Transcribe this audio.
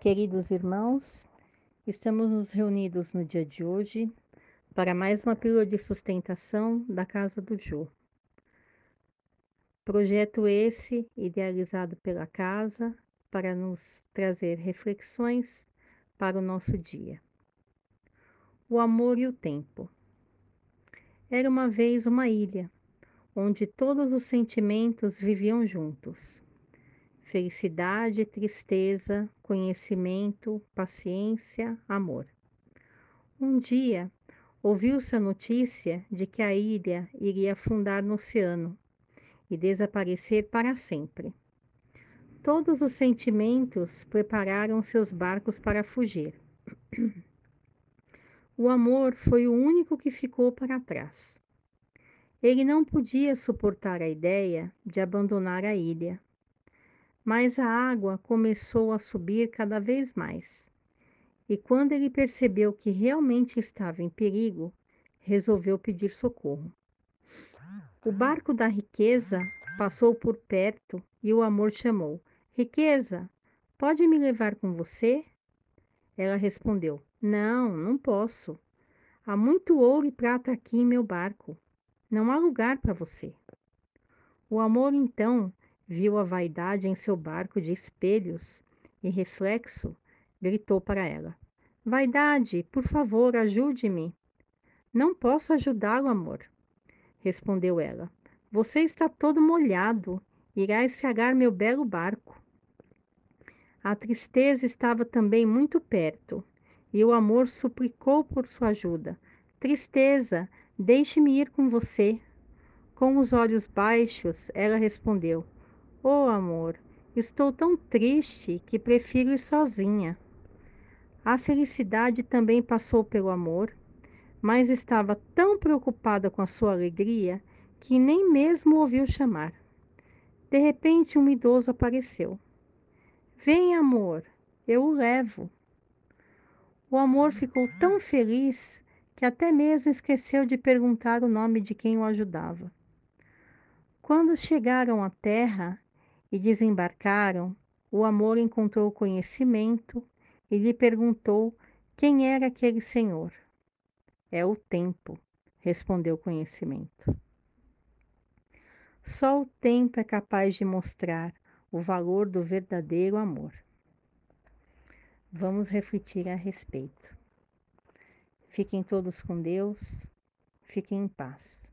Queridos irmãos, estamos nos reunidos no dia de hoje para mais uma pílula de sustentação da Casa do Jô. Projeto esse idealizado pela Casa para nos trazer reflexões para o nosso dia. O amor e o tempo. Era uma vez uma ilha onde todos os sentimentos viviam juntos felicidade, tristeza, conhecimento, paciência, amor. Um dia, ouviu-se a notícia de que a ilha iria afundar no oceano e desaparecer para sempre. Todos os sentimentos prepararam seus barcos para fugir. O amor foi o único que ficou para trás. Ele não podia suportar a ideia de abandonar a ilha mas a água começou a subir cada vez mais. E quando ele percebeu que realmente estava em perigo, resolveu pedir socorro. O barco da riqueza passou por perto e o amor chamou: Riqueza, pode me levar com você? Ela respondeu: Não, não posso. Há muito ouro e prata aqui em meu barco. Não há lugar para você. O amor então viu a vaidade em seu barco de espelhos e reflexo, gritou para ela: Vaidade, por favor, ajude-me. Não posso ajudá-lo, amor, respondeu ela. Você está todo molhado, irá estragar meu belo barco. A tristeza estava também muito perto, e o amor suplicou por sua ajuda. Tristeza, deixe-me ir com você. Com os olhos baixos, ela respondeu: Oh, amor, estou tão triste que prefiro ir sozinha. A felicidade também passou pelo amor, mas estava tão preocupada com a sua alegria que nem mesmo ouviu chamar. De repente, um idoso apareceu. Vem, amor, eu o levo. O amor ficou tão feliz que até mesmo esqueceu de perguntar o nome de quem o ajudava. Quando chegaram à terra, e desembarcaram, o amor encontrou conhecimento e lhe perguntou quem era aquele senhor. É o tempo, respondeu o conhecimento. Só o tempo é capaz de mostrar o valor do verdadeiro amor. Vamos refletir a respeito. Fiquem todos com Deus, fiquem em paz.